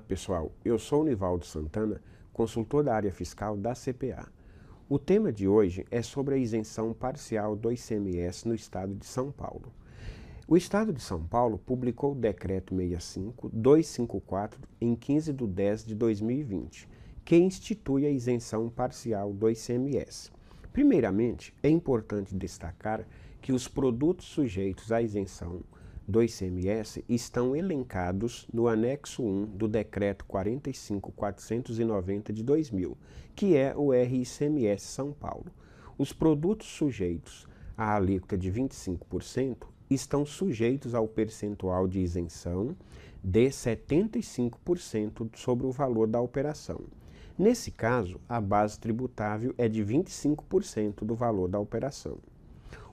pessoal. Eu sou o Nivaldo Santana, consultor da área fiscal da CPA. O tema de hoje é sobre a isenção parcial do ICMS no estado de São Paulo. O estado de São Paulo publicou o decreto 65-254 em 15 de 10 de 2020, que institui a isenção parcial do ICMS. Primeiramente, é importante destacar que os produtos sujeitos à isenção do ICMS estão elencados no anexo 1 do Decreto 45490 de 2000, que é o RICMS São Paulo. Os produtos sujeitos à alíquota de 25% estão sujeitos ao percentual de isenção de 75% sobre o valor da operação. Nesse caso, a base tributável é de 25% do valor da operação.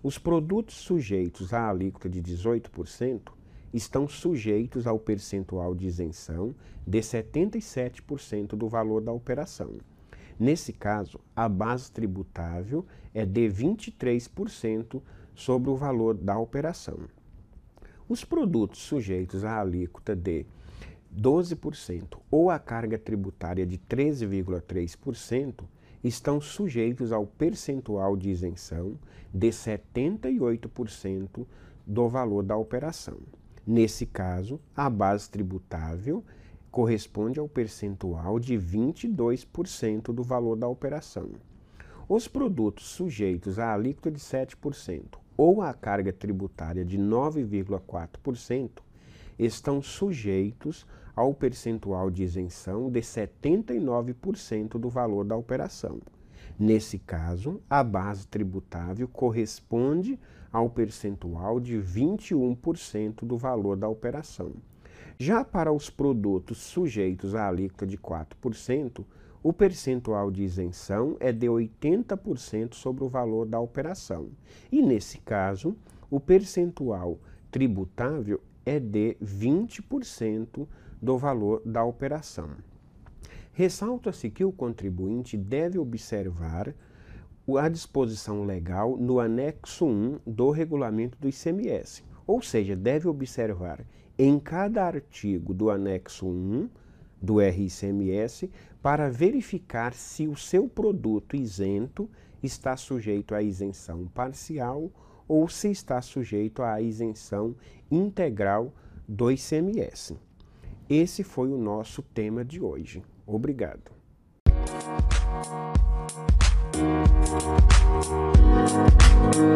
Os produtos sujeitos à alíquota de 18% estão sujeitos ao percentual de isenção de 77% do valor da operação. Nesse caso, a base tributável é de 23% sobre o valor da operação. Os produtos sujeitos à alíquota de 12% ou a carga tributária de 13,3% estão sujeitos ao percentual de isenção de 78% do valor da operação. Nesse caso, a base tributável corresponde ao percentual de 22% do valor da operação. Os produtos sujeitos à alíquota de 7% ou à carga tributária de 9,4% estão sujeitos ao percentual de isenção de 79% do valor da operação. Nesse caso, a base tributável corresponde ao percentual de 21% do valor da operação. Já para os produtos sujeitos à alíquota de 4%, o percentual de isenção é de 80% sobre o valor da operação. E nesse caso, o percentual tributável é de 20% do valor da operação. Ressalta-se que o contribuinte deve observar a disposição legal no anexo 1 do regulamento do ICMS, ou seja, deve observar em cada artigo do anexo 1 do RICMS para verificar se o seu produto isento está sujeito à isenção parcial ou se está sujeito à isenção integral do ICMS. Esse foi o nosso tema de hoje. Obrigado. Música